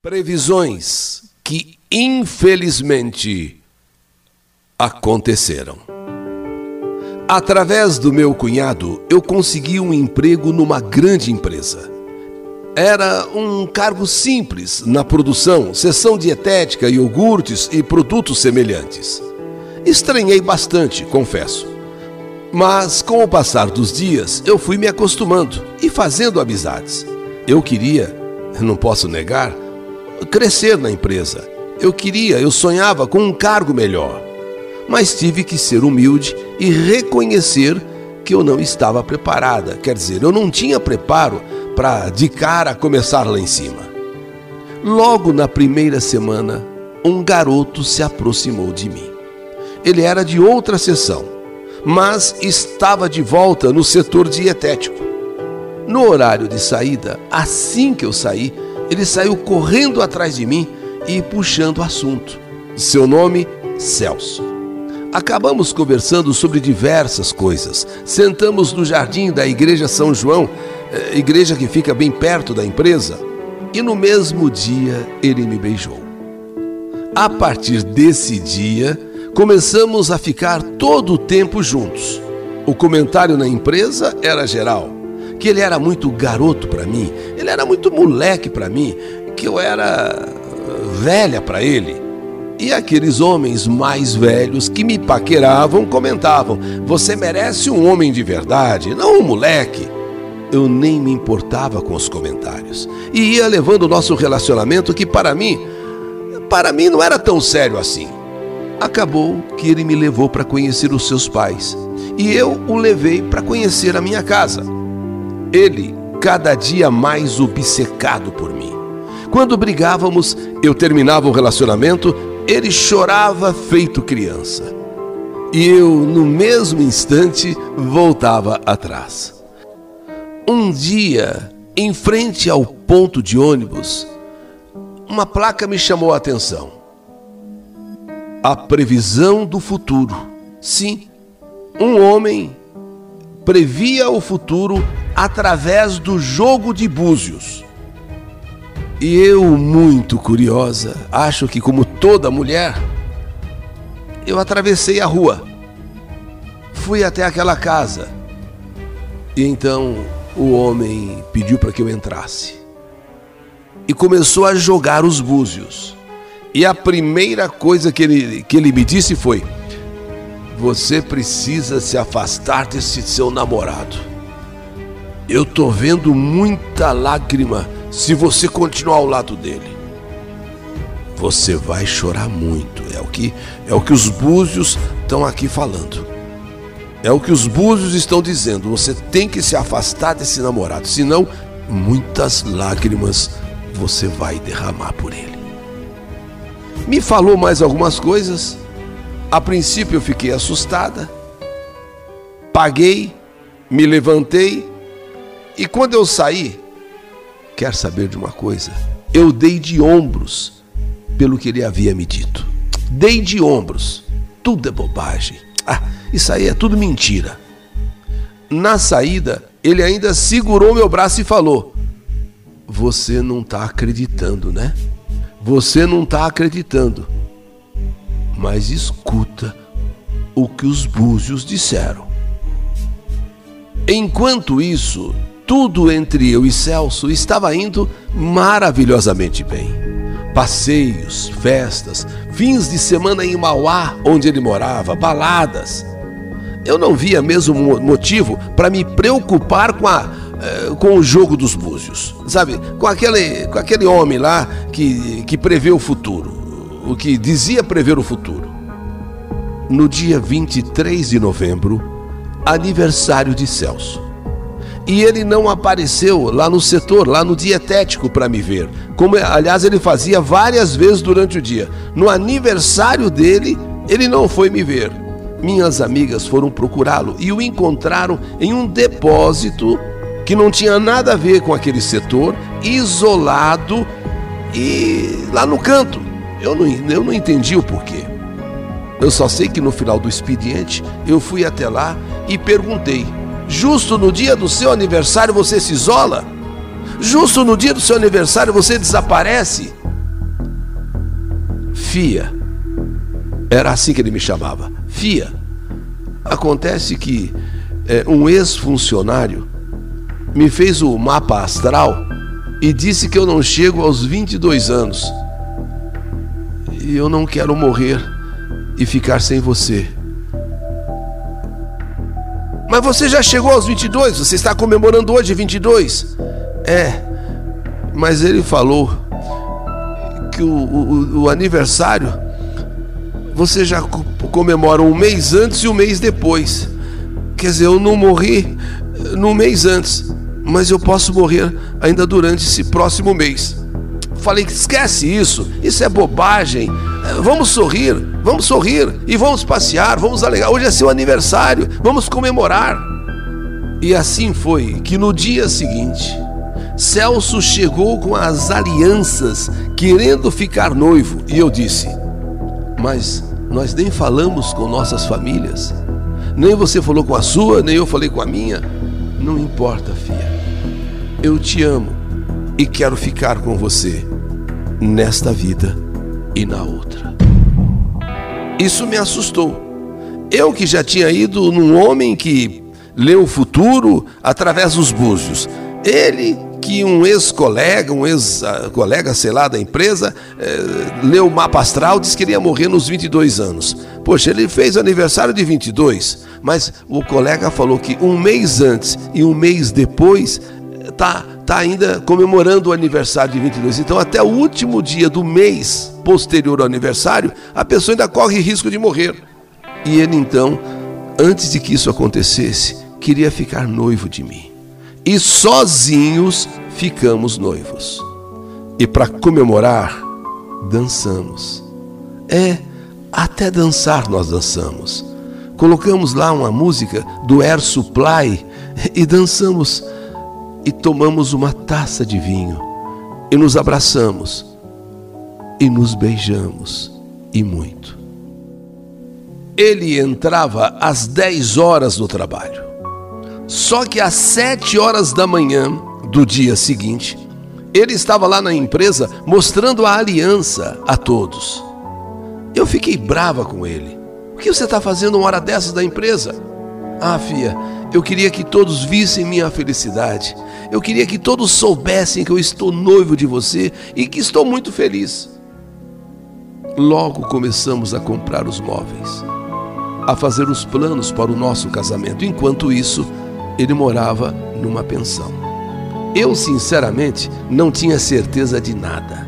Previsões que infelizmente aconteceram. Através do meu cunhado, eu consegui um emprego numa grande empresa. Era um cargo simples na produção, seção dietética, iogurtes e produtos semelhantes. Estranhei bastante, confesso. Mas com o passar dos dias, eu fui me acostumando e fazendo amizades. Eu queria, não posso negar, crescer na empresa. Eu queria, eu sonhava com um cargo melhor. Mas tive que ser humilde e reconhecer que eu não estava preparada. Quer dizer, eu não tinha preparo para de cara começar lá em cima. Logo na primeira semana, um garoto se aproximou de mim. Ele era de outra seção, mas estava de volta no setor dietético. No horário de saída, assim que eu saí, ele saiu correndo atrás de mim e puxando o assunto. Seu nome, Celso. Acabamos conversando sobre diversas coisas. Sentamos no jardim da Igreja São João, eh, igreja que fica bem perto da empresa, e no mesmo dia ele me beijou. A partir desse dia, começamos a ficar todo o tempo juntos. O comentário na empresa era geral que ele era muito garoto para mim, ele era muito moleque para mim, que eu era velha para ele. E aqueles homens mais velhos que me paqueravam comentavam: Você merece um homem de verdade, não um moleque. Eu nem me importava com os comentários e ia levando o nosso relacionamento que para mim, para mim não era tão sério assim. Acabou que ele me levou para conhecer os seus pais e eu o levei para conhecer a minha casa. Ele, cada dia mais obcecado por mim. Quando brigávamos, eu terminava o relacionamento, ele chorava feito criança. E eu, no mesmo instante, voltava atrás. Um dia, em frente ao ponto de ônibus, uma placa me chamou a atenção. A previsão do futuro. Sim, um homem previa o futuro através do jogo de búzios. E eu, muito curiosa, acho que como toda mulher, eu atravessei a rua. Fui até aquela casa. E então o homem pediu para que eu entrasse. E começou a jogar os búzios. E a primeira coisa que ele, que ele me disse foi: você precisa se afastar desse seu namorado. Eu tô vendo muita lágrima se você continuar ao lado dele. Você vai chorar muito, é o que é o que os búzios estão aqui falando. É o que os búzios estão dizendo. Você tem que se afastar desse namorado, senão muitas lágrimas você vai derramar por ele. Me falou mais algumas coisas a princípio eu fiquei assustada, paguei, me levantei e quando eu saí, quer saber de uma coisa? Eu dei de ombros pelo que ele havia me dito. Dei de ombros. Tudo é bobagem. Ah, isso aí é tudo mentira. Na saída, ele ainda segurou meu braço e falou: Você não está acreditando, né? Você não está acreditando mas escuta o que os búzios disseram. Enquanto isso, tudo entre eu e Celso estava indo maravilhosamente bem. Passeios, festas, fins de semana em Mauá, onde ele morava, baladas. Eu não via mesmo motivo para me preocupar com, a, eh, com o jogo dos búzios, sabe? Com aquele, com aquele homem lá que, que prevê o futuro o que dizia prever o futuro. No dia 23 de novembro, aniversário de Celso. E ele não apareceu lá no setor, lá no dietético para me ver. Como aliás ele fazia várias vezes durante o dia. No aniversário dele, ele não foi me ver. Minhas amigas foram procurá-lo e o encontraram em um depósito que não tinha nada a ver com aquele setor, isolado e lá no canto. Eu não, eu não entendi o porquê. Eu só sei que no final do expediente eu fui até lá e perguntei: justo no dia do seu aniversário você se isola? Justo no dia do seu aniversário você desaparece? Fia. Era assim que ele me chamava. Fia. Acontece que é, um ex-funcionário me fez o mapa astral e disse que eu não chego aos 22 anos. E eu não quero morrer e ficar sem você. Mas você já chegou aos 22, você está comemorando hoje 22. É, mas ele falou que o, o, o aniversário você já comemora um mês antes e um mês depois. Quer dizer, eu não morri no mês antes, mas eu posso morrer ainda durante esse próximo mês. Falei que esquece isso, isso é bobagem. Vamos sorrir, vamos sorrir e vamos passear, vamos alegar. Hoje é seu aniversário, vamos comemorar. E assim foi que no dia seguinte, Celso chegou com as alianças, querendo ficar noivo, e eu disse: Mas nós nem falamos com nossas famílias. Nem você falou com a sua, nem eu falei com a minha. Não importa, filha. Eu te amo e quero ficar com você nesta vida e na outra. Isso me assustou. Eu que já tinha ido num homem que lê o futuro através dos búzios. Ele que um ex-colega, um ex-colega, sei lá, da empresa, é, leu o mapa astral, disse que ele ia morrer nos 22 anos. Poxa, ele fez aniversário de 22, mas o colega falou que um mês antes e um mês depois tá, tá ainda comemorando o aniversário de 22. Então, até o último dia do mês posterior ao aniversário, a pessoa ainda corre risco de morrer. E ele então, antes de que isso acontecesse, queria ficar noivo de mim e sozinhos ficamos noivos. E para comemorar, dançamos. É, até dançar nós dançamos. Colocamos lá uma música do Air Supply e dançamos e tomamos uma taça de vinho e nos abraçamos e nos beijamos e muito. Ele entrava às 10 horas do trabalho. Só que às sete horas da manhã do dia seguinte, ele estava lá na empresa mostrando a aliança a todos. Eu fiquei brava com ele. O que você está fazendo uma hora dessas da empresa? Ah, filha, eu queria que todos vissem minha felicidade. Eu queria que todos soubessem que eu estou noivo de você e que estou muito feliz. Logo começamos a comprar os móveis, a fazer os planos para o nosso casamento. Enquanto isso, ele morava numa pensão. Eu, sinceramente, não tinha certeza de nada.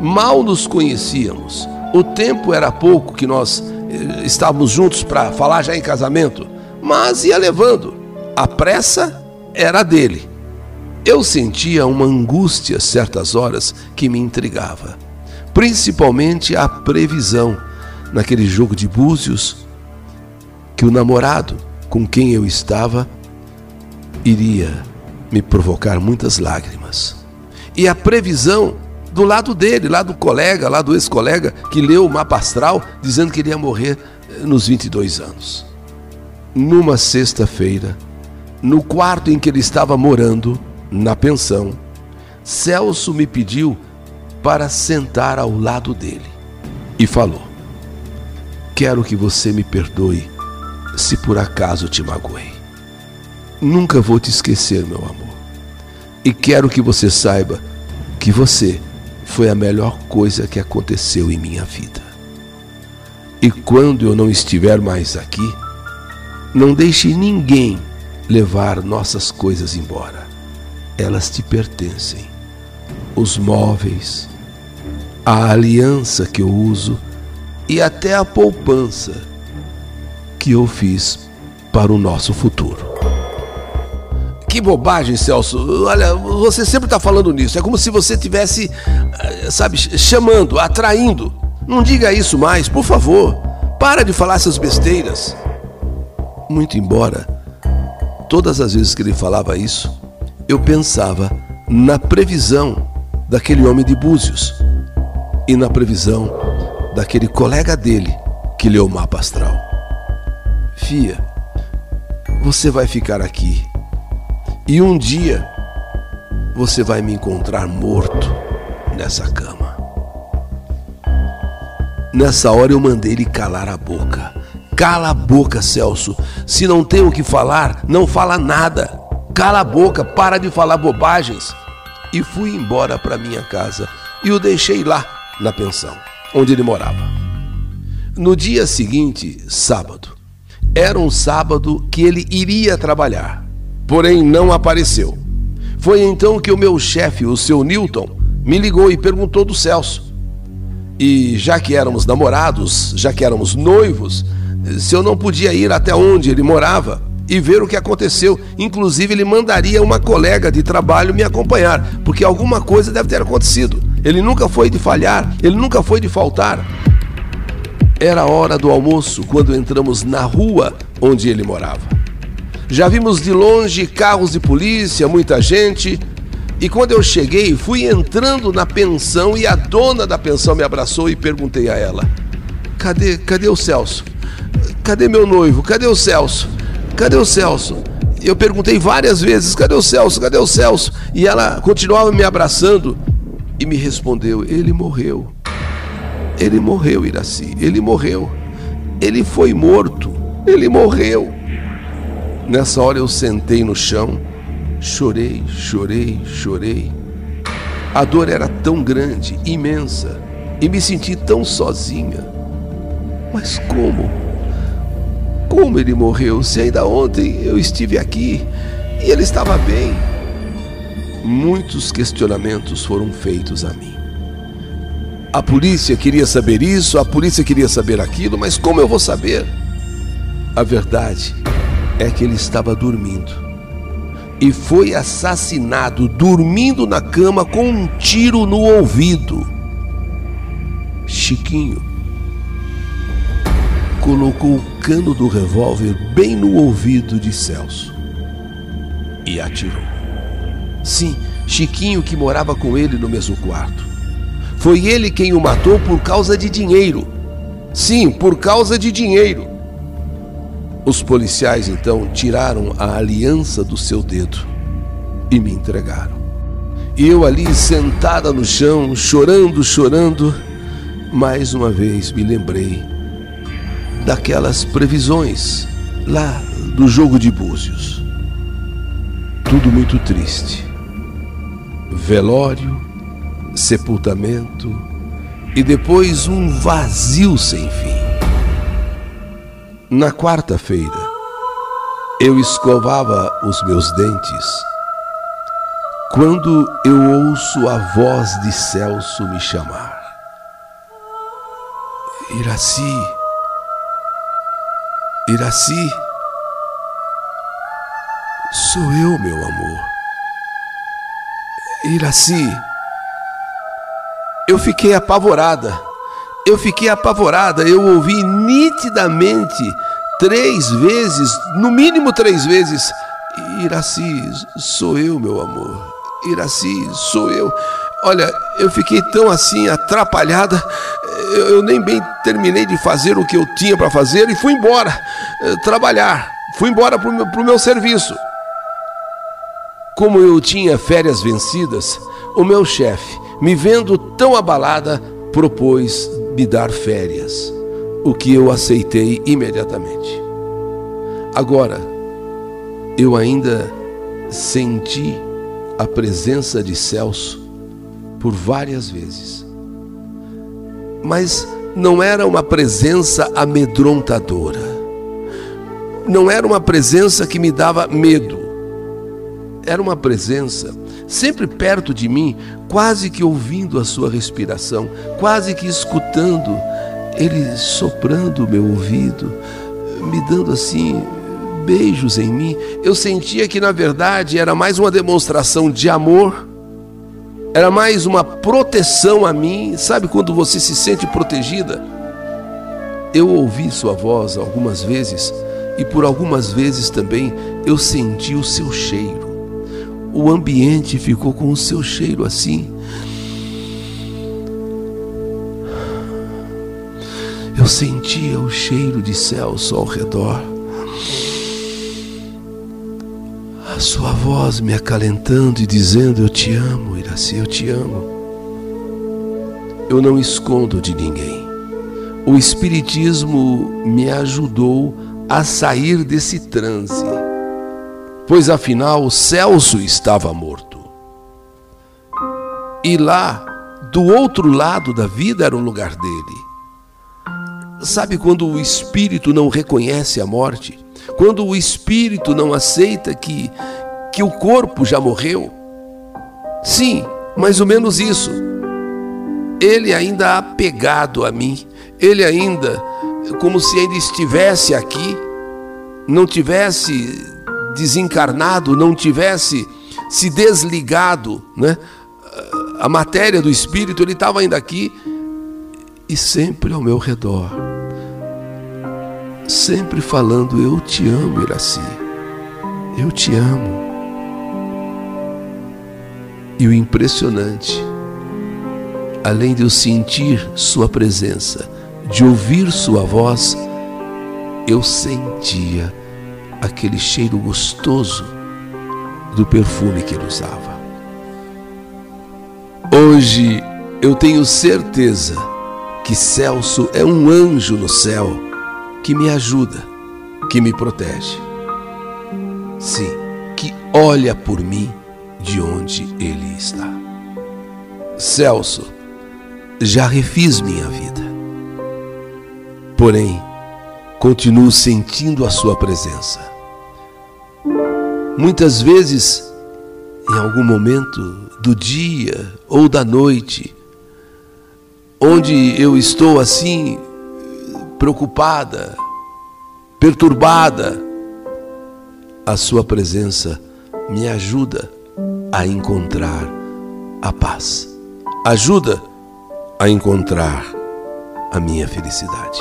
Mal nos conhecíamos. O tempo era pouco que nós eh, estávamos juntos para falar já em casamento, mas ia levando. A pressa era dele. Eu sentia uma angústia certas horas que me intrigava, principalmente a previsão naquele jogo de búzios que o namorado com quem eu estava iria me provocar muitas lágrimas. E a previsão do lado dele, lá do colega, lá do ex-colega, que leu o mapa astral dizendo que ele ia morrer eh, nos 22 anos. Numa sexta-feira, no quarto em que ele estava morando, na pensão, Celso me pediu para sentar ao lado dele e falou: Quero que você me perdoe se por acaso te magoei. Nunca vou te esquecer, meu amor. E quero que você saiba que você foi a melhor coisa que aconteceu em minha vida. E quando eu não estiver mais aqui, não deixe ninguém levar nossas coisas embora. Elas te pertencem. Os móveis, a aliança que eu uso e até a poupança que eu fiz para o nosso futuro. Que bobagem, Celso. Olha, você sempre está falando nisso. É como se você tivesse, eh, sabe, chamando, atraindo. Não diga isso mais, por favor. Para de falar essas besteiras. Muito embora, todas as vezes que ele falava isso, eu pensava na previsão daquele homem de Búzios e na previsão daquele colega dele que leu o mapa astral. Fia, você vai ficar aqui e um dia você vai me encontrar morto nessa cama. Nessa hora eu mandei ele calar a boca. Cala a boca, Celso. Se não tem o que falar, não fala nada. Cala a boca, para de falar bobagens. E fui embora para minha casa e o deixei lá, na pensão, onde ele morava. No dia seguinte, sábado, era um sábado que ele iria trabalhar, porém não apareceu. Foi então que o meu chefe, o seu Newton, me ligou e perguntou do Celso. E já que éramos namorados, já que éramos noivos, se eu não podia ir até onde ele morava e ver o que aconteceu. Inclusive, ele mandaria uma colega de trabalho me acompanhar, porque alguma coisa deve ter acontecido. Ele nunca foi de falhar, ele nunca foi de faltar. Era a hora do almoço quando entramos na rua onde ele morava. Já vimos de longe carros de polícia, muita gente, e quando eu cheguei, fui entrando na pensão e a dona da pensão me abraçou e perguntei a ela: Cadê, cadê o Celso? Cadê meu noivo? Cadê o Celso? Cadê o Celso? Eu perguntei várias vezes: Cadê o Celso? Cadê o Celso? E ela continuava me abraçando e me respondeu: Ele morreu. Ele morreu, Iraci. Ele morreu. Ele foi morto. Ele morreu. Nessa hora eu sentei no chão Chorei, chorei, chorei. A dor era tão grande, imensa, e me senti tão sozinha. Mas como? Como ele morreu? Se ainda ontem eu estive aqui e ele estava bem. Muitos questionamentos foram feitos a mim. A polícia queria saber isso, a polícia queria saber aquilo, mas como eu vou saber? A verdade é que ele estava dormindo e foi assassinado dormindo na cama com um tiro no ouvido. Chiquinho colocou o cano do revólver bem no ouvido de Celso e atirou. Sim, Chiquinho que morava com ele no mesmo quarto. Foi ele quem o matou por causa de dinheiro. Sim, por causa de dinheiro. Os policiais então tiraram a aliança do seu dedo e me entregaram. E eu ali sentada no chão, chorando, chorando, mais uma vez me lembrei daquelas previsões lá do jogo de búzios. Tudo muito triste. Velório, sepultamento e depois um vazio sem fim. Na quarta-feira, eu escovava os meus dentes quando eu ouço a voz de Celso me chamar. Iraci, Iraci, sou eu, meu amor. Iraci, eu fiquei apavorada eu fiquei apavorada. Eu ouvi nitidamente três vezes, no mínimo três vezes: Iraci, sou eu, meu amor. Iraci, sou eu. Olha, eu fiquei tão assim atrapalhada, eu, nem bem terminei de fazer o que eu tinha para fazer e fui embora eh, trabalhar. Fui embora para o meu, meu serviço. Como eu tinha férias vencidas, o meu chefe, me vendo tão abalada, propôs me dar férias, o que eu aceitei imediatamente. Agora, eu ainda senti a presença de Celso por várias vezes, mas não era uma presença amedrontadora, não era uma presença que me dava medo, era uma presença sempre perto de mim, quase que ouvindo a sua respiração, quase que escutando ele soprando o meu ouvido, me dando assim beijos em mim. Eu sentia que na verdade era mais uma demonstração de amor, era mais uma proteção a mim. Sabe quando você se sente protegida? Eu ouvi sua voz algumas vezes e por algumas vezes também eu senti o seu cheiro o ambiente ficou com o seu cheiro assim. Eu sentia o cheiro de Celso ao redor. A sua voz me acalentando e dizendo: Eu te amo, Iraci, eu te amo. Eu não escondo de ninguém. o Espiritismo me ajudou a sair desse transe, pois afinal Celso estava morto. E lá, do outro lado da vida, era o lugar dele. Sabe quando o espírito não reconhece a morte? Quando o espírito não aceita que, que o corpo já morreu? Sim, mais ou menos isso. Ele ainda apegado a mim, ele ainda, como se ainda estivesse aqui, não tivesse desencarnado, não tivesse se desligado, né? A matéria do espírito, ele estava ainda aqui e sempre ao meu redor, sempre falando: Eu te amo, Iraci, eu te amo. E o impressionante, além de eu sentir Sua presença, de ouvir Sua voz, eu sentia aquele cheiro gostoso do perfume que ele usava. Hoje eu tenho certeza que Celso é um anjo no céu que me ajuda, que me protege. Sim, que olha por mim de onde ele está. Celso, já refiz minha vida. Porém, continuo sentindo a sua presença. Muitas vezes, em algum momento do dia ou da noite, onde eu estou assim, preocupada, perturbada, a Sua presença me ajuda a encontrar a paz, ajuda a encontrar a minha felicidade.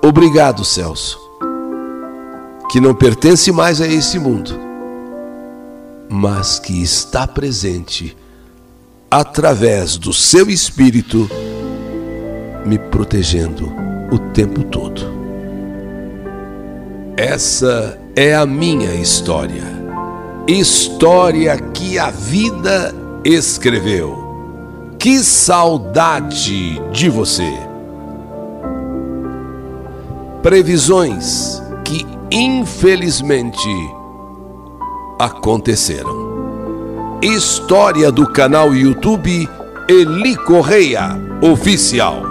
Obrigado, Celso, que não pertence mais a esse mundo, mas que está presente através do seu espírito, me protegendo o tempo todo. Essa é a minha história. História que a vida escreveu. Que saudade de você! Previsões que infelizmente aconteceram. História do canal YouTube Eli Correia Oficial.